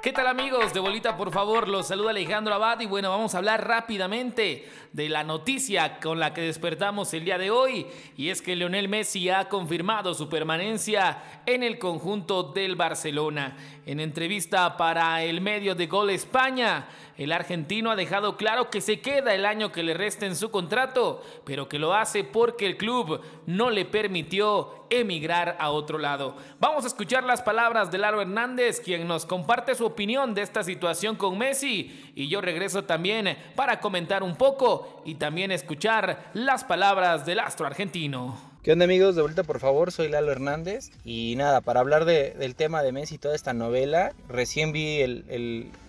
¿Qué tal amigos de Bolita? Por favor, los saluda Alejandro Abad y bueno, vamos a hablar rápidamente de la noticia con la que despertamos el día de hoy y es que Lionel Messi ha confirmado su permanencia en el conjunto del Barcelona. En entrevista para el medio de Gol España, el argentino ha dejado claro que se queda el año que le resta en su contrato, pero que lo hace porque el club no le permitió emigrar a otro lado. Vamos a escuchar las palabras de Laro Hernández, quien nos comparte su opinión de esta situación con Messi, y yo regreso también para comentar un poco y también escuchar las palabras del astro argentino. ¿Qué onda amigos? De vuelta por favor, soy Lalo Hernández y nada, para hablar del tema de Messi y toda esta novela, recién vi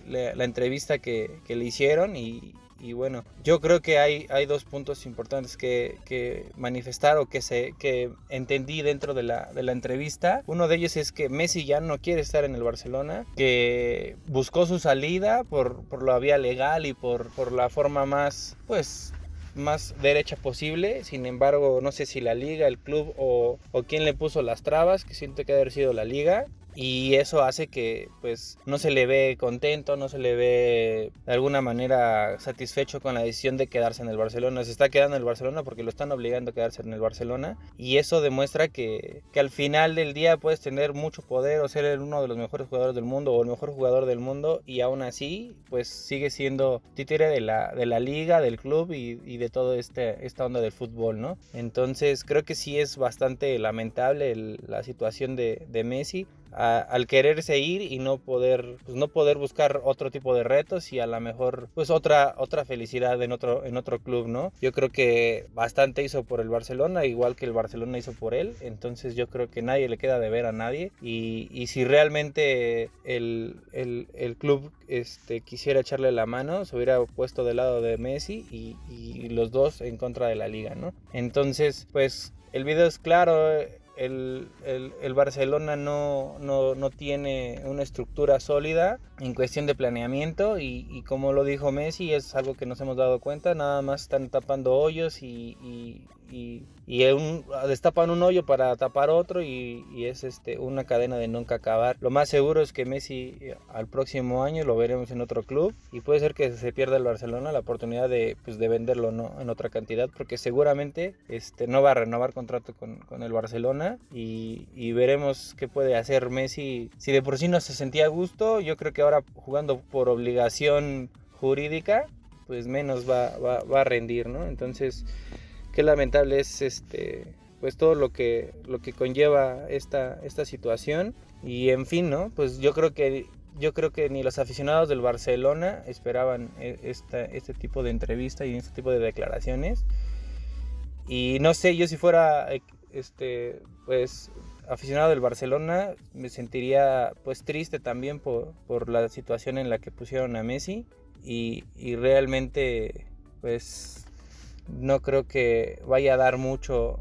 la, entrevista que, le hicieron y, bueno, yo creo que hay, hay dos puntos importantes que, manifestar o que, se, que entendí dentro de la, de la entrevista. Uno de ellos es que Messi ya no quiere estar en el Barcelona, que buscó su salida por, por la vía legal y por, por la forma más, pues, más derecha posible. Sin embargo, no sé si la liga, el club o, o quién le puso las trabas, que siento que debe haber sido la liga y eso hace que pues no se le ve contento, no se le ve de alguna manera satisfecho con la decisión de quedarse en el Barcelona. Se está quedando en el Barcelona porque lo están obligando a quedarse en el Barcelona y eso demuestra que, que al final del día puedes tener mucho poder o ser uno de los mejores jugadores del mundo o el mejor jugador del mundo y aún así pues sigue siendo títere de la, de la liga, del club y, de todo este, esta onda del fútbol, ¿no? Entonces creo que sí es bastante lamentable la situación de Messi al quererse ir y no poder pues no poder buscar otro tipo de retos y a lo mejor pues otra otra felicidad en otro en otro club no yo creo que bastante hizo por el Barcelona igual que el Barcelona hizo por él. Entonces yo creo que nadie le queda de ver a nadie. Y, y si realmente el, el, el, club este quisiera echarle la mano se hubiera puesto del lado de Messi y, y los dos en contra de la liga no entonces pues el video es claro el, el, Barcelona no, no, no, tiene una estructura sólida en cuestión de planeamiento y, y, como lo dijo Messi es algo que nos hemos dado cuenta, nada más están tapando hoyos y, y, y, un, destapan un hoyo para tapar otro y, es este, una cadena de nunca acabar. Lo más seguro es que Messi eh, al próximo año lo veremos en otro club y puede ser que se pierda el Barcelona la oportunidad de, pues, de venderlo ¿no? en otra cantidad porque seguramente este, no va a renovar contrato con, con el Barcelona y, y, veremos qué puede hacer Messi. Si de por sí no se sentía a gusto, yo creo que ahora jugando por obligación jurídica, pues menos va, va, va a rendir, ¿no? Entonces qué lamentable es este pues todo lo que lo que conlleva esta esta situación. Y en fin no pues yo creo que yo creo que ni los aficionados del Barcelona esperaban e, esta, este tipo de entrevista y este tipo de declaraciones. Y no sé yo si fuera eh, este pues aficionado del Barcelona me sentiría pues triste también por, por la situación en la que pusieron a Messi y, y realmente pues no creo que vaya a dar mucho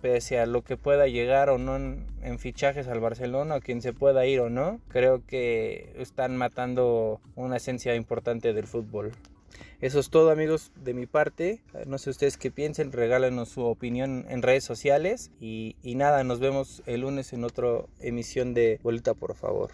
pese a lo que pueda llegar o no en, fichajes al Barcelona o quien se pueda ir o no, creo que están matando una esencia importante del fútbol. Eso es todo amigos de mi parte. No sé ustedes qué piensen, regálenos su opinión en redes sociales y, y nada, nos vemos el lunes en otra emisión de Bolita por favor.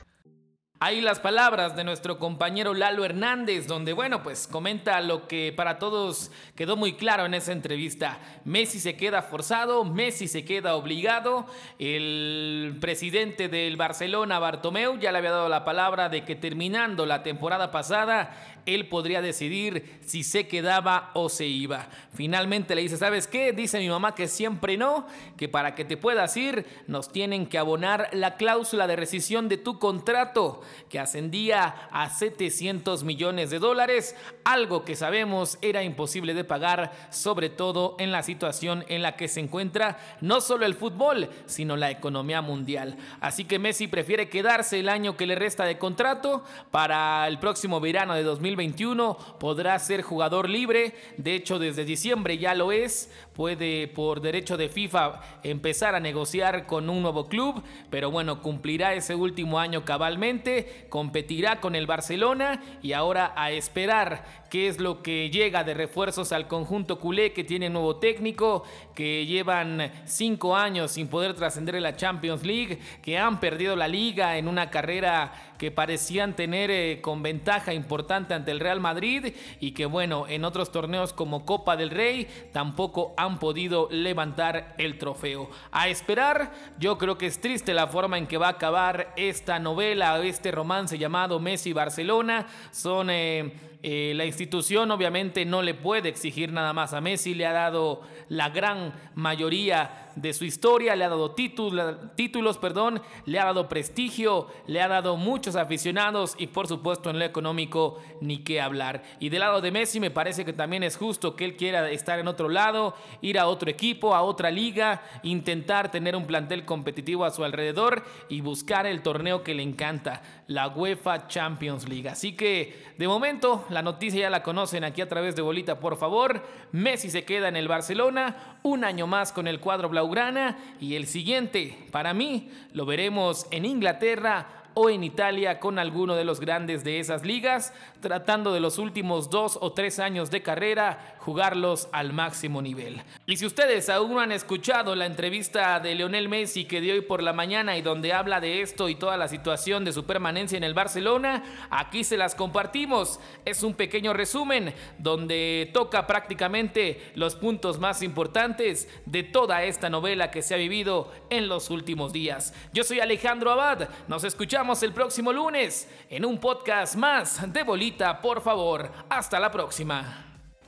Ahí las palabras de nuestro compañero Lalo Hernández, donde, bueno, pues comenta lo que para todos quedó muy claro en esa entrevista. Messi se queda forzado, Messi se queda obligado. El presidente del Barcelona, Bartomeu, ya le había dado la palabra de que terminando la temporada pasada, él podría decidir si se quedaba o se iba. Finalmente le dice, ¿sabes qué? Dice mi mamá que siempre no, que para que te puedas ir nos tienen que abonar la cláusula de rescisión de tu contrato, que ascendía a 700 millones de dólares, algo que sabemos era imposible de pagar, sobre todo en la situación en la que se encuentra no solo el fútbol, sino la economía mundial. Así que Messi prefiere quedarse el año que le resta de contrato para el próximo verano de 2020 2021 podrá ser jugador libre. De hecho, desde diciembre ya lo es. Puede por derecho de FIFA empezar a negociar con un nuevo club, pero bueno, cumplirá ese último año cabalmente competirá con el Barcelona y ahora a esperar qué es lo que llega de refuerzos al conjunto culé que tiene nuevo técnico, que llevan cinco años sin poder trascender en la Champions League, que han perdido la liga en una carrera que parecían tener eh, con ventaja importante ante el Real Madrid y que bueno, en otros torneos como Copa del Rey tampoco han podido levantar el trofeo. A esperar, yo creo que es triste la forma en que va a acabar esta novela, este romance llamado Messi Barcelona. Son eh, eh, la institución obviamente no le puede exigir nada más a Messi, le ha dado la gran mayoría de su historia, le ha dado títulos, perdón, le ha dado prestigio, le ha dado muchos aficionados y por supuesto en lo económico ni qué hablar. Y del lado de Messi me parece que también es justo que él quiera estar en otro lado, ir a otro equipo, a otra liga, intentar tener un plantel competitivo a su alrededor y buscar el torneo que le encanta, la UEFA Champions League. Así que de momento la noticia ya la conocen aquí a través de Bolita, por favor. Messi se queda en el Barcelona, un año más con el cuadro blaugrana y el siguiente, para mí, lo veremos en Inglaterra o en Italia con alguno de los grandes de esas ligas, tratando de los últimos dos o tres años de carrera jugarlos al máximo nivel. Y si ustedes aún no han escuchado la entrevista de Leonel Messi que dio hoy por la mañana y donde habla de esto y toda la situación de su permanencia en el Barcelona, aquí se las compartimos. Es un pequeño resumen donde toca prácticamente los puntos más importantes de toda esta novela que se ha vivido en los últimos días. Yo soy Alejandro Abad, nos escuchamos el próximo lunes en un podcast más de Bolita, por favor. Hasta la próxima.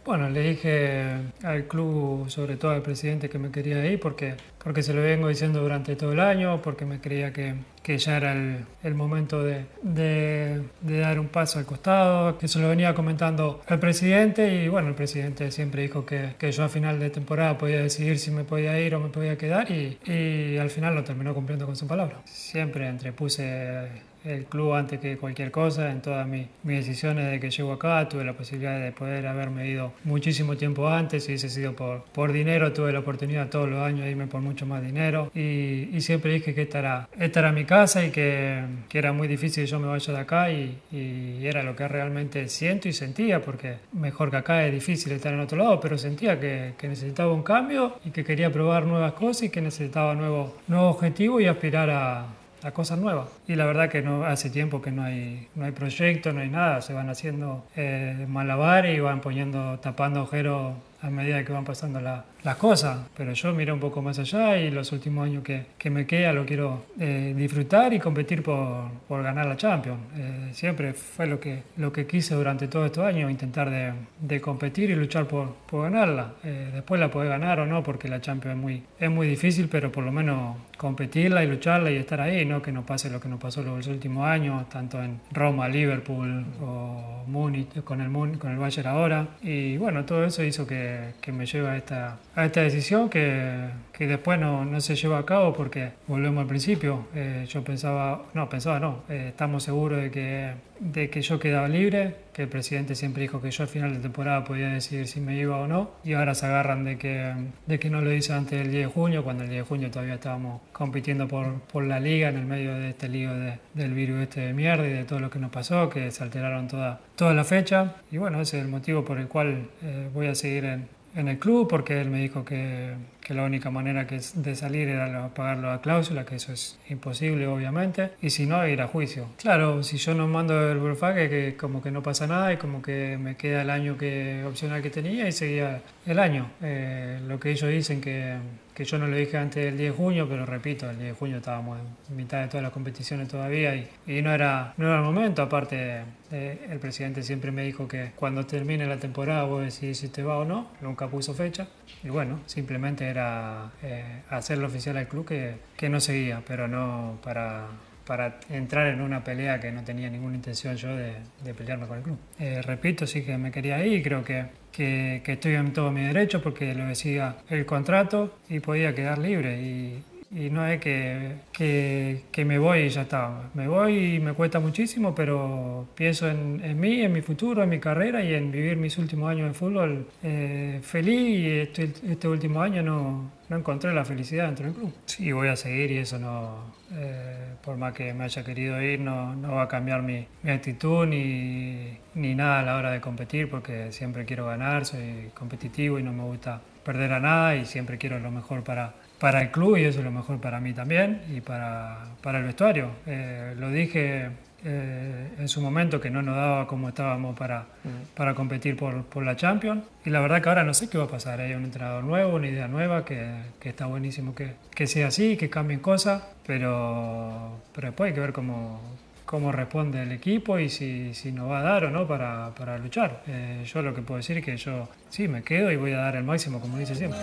Bueno, le dije al club, sobre todo al presidente, que me quería ir porque, porque se lo vengo diciendo durante todo el año, porque me creía que, que ya era el, momento de, de, de, dar un paso al costado, que se lo venía comentando al presidente y bueno, el presidente siempre dijo que, que yo a final de temporada podía decidir si me podía ir o me podía quedar y, y al final lo terminó cumpliendo con su palabra. Siempre entrepuse el club antes que cualquier cosa. En todas mis, decisiones de que llego acá tuve la posibilidad de poder haberme ido muchísimo tiempo antes. Si hubiese sido por, por dinero, tuve la oportunidad todos los años de irme por mucho más dinero. Y, y siempre dije que esta era, esta era mi casa y que, que, era muy difícil que yo me vaya de acá. Y, y, era lo que realmente siento y sentía, porque mejor que acá es difícil estar en otro lado, pero sentía que, que necesitaba un cambio y que quería probar nuevas cosas y que necesitaba nuevos nuevo objetivos y aspirar a a cosas nuevas. Y la verdad que no hace tiempo que no hay, no hay proyecto, no hay nada, se van haciendo eh, malabares y van poniendo, tapando agujeros a medida que van pasando la, las cosas, pero yo miro un poco más allá y los últimos años que, que me queda lo quiero eh, disfrutar y competir por, por ganar la Champions. Eh, siempre fue lo que, lo que quise durante todos estos años, intentar de, de competir y luchar por, por ganarla. Eh, después la puede ganar o no, porque la Champions es muy, es muy difícil, pero por lo menos competirla y lucharla y estar ahí, no que no pase lo que nos pasó los últimos años, tanto en Roma, Liverpool o Múnich, con el, con el Bayern ahora. Y bueno, todo eso hizo que, que me lleve a esta a esta decisión que, que después no, no, se lleva a cabo porque volvemos al principio. Eh, yo pensaba, no, pensaba no, eh, estamos seguros de que, de que yo quedaba libre, que el presidente siempre dijo que yo al final de temporada podía decidir si me iba o no, y ahora se agarran de que, de que no lo hice antes del 10 de junio, cuando el 10 de junio todavía estábamos compitiendo por, por la liga en el medio de este lío de, del virus este de mierda y de todo lo que nos pasó, que se alteraron toda, toda la fecha. Y bueno, ese es el motivo por el cual eh, voy a seguir en, en el club porque él me dijo que, que la única manera que de salir era pagar la cláusula, que eso es imposible obviamente, y si no, ir a juicio. Claro, si yo no mando el burofax, que como que no pasa nada y como que me queda el año que, opcional que tenía y seguía el año. Eh, lo que ellos dicen que, que yo no lo dije antes del 10 de junio, pero repito, el 10 de junio estábamos en mitad de todas las competiciones todavía y, y no, era, no era el momento, aparte eh, el presidente siempre me dijo que cuando termine la temporada vos decidís si te va o no, nunca puso fecha. Y bueno, simplemente era eh, hacerlo oficial al club que, que no seguía, pero no para para entrar en una pelea que no tenía ninguna intención yo de, de pelearme con el club. Eh, repito, sí que me quería ir y creo que, que, que, estoy en todo mi derecho porque lo decía el contrato y podía quedar libre. Y, y no es que, que, que, me voy y ya está. Me voy y me cuesta muchísimo, pero pienso en, en, mí, en mi futuro, en mi carrera y en vivir mis últimos años de fútbol eh, feliz y este, este último año no, no encontré la felicidad dentro del club. Sí, voy a seguir y eso no... Eh, por más que me haya querido ir, no, no va a cambiar mi, mi actitud ni, ni nada a la hora de competir, porque siempre quiero ganar, soy competitivo y no me gusta perder a nada y siempre quiero lo mejor para, para el club y eso es lo mejor para mí también y para, para el vestuario. Eh, lo dije eh, en su momento que no nos daba como estábamos para, para competir por, por, la Champions. Y la verdad que ahora no sé qué va a pasar. Hay un entrenador nuevo, una idea nueva, que, que está buenísimo que, que, sea así, que cambien cosas, pero, pero después hay que ver cómo, cómo responde el equipo y si, si nos va a dar o no para, para luchar. Eh, yo lo que puedo decir es que yo sí me quedo y voy a dar el máximo como dice siempre.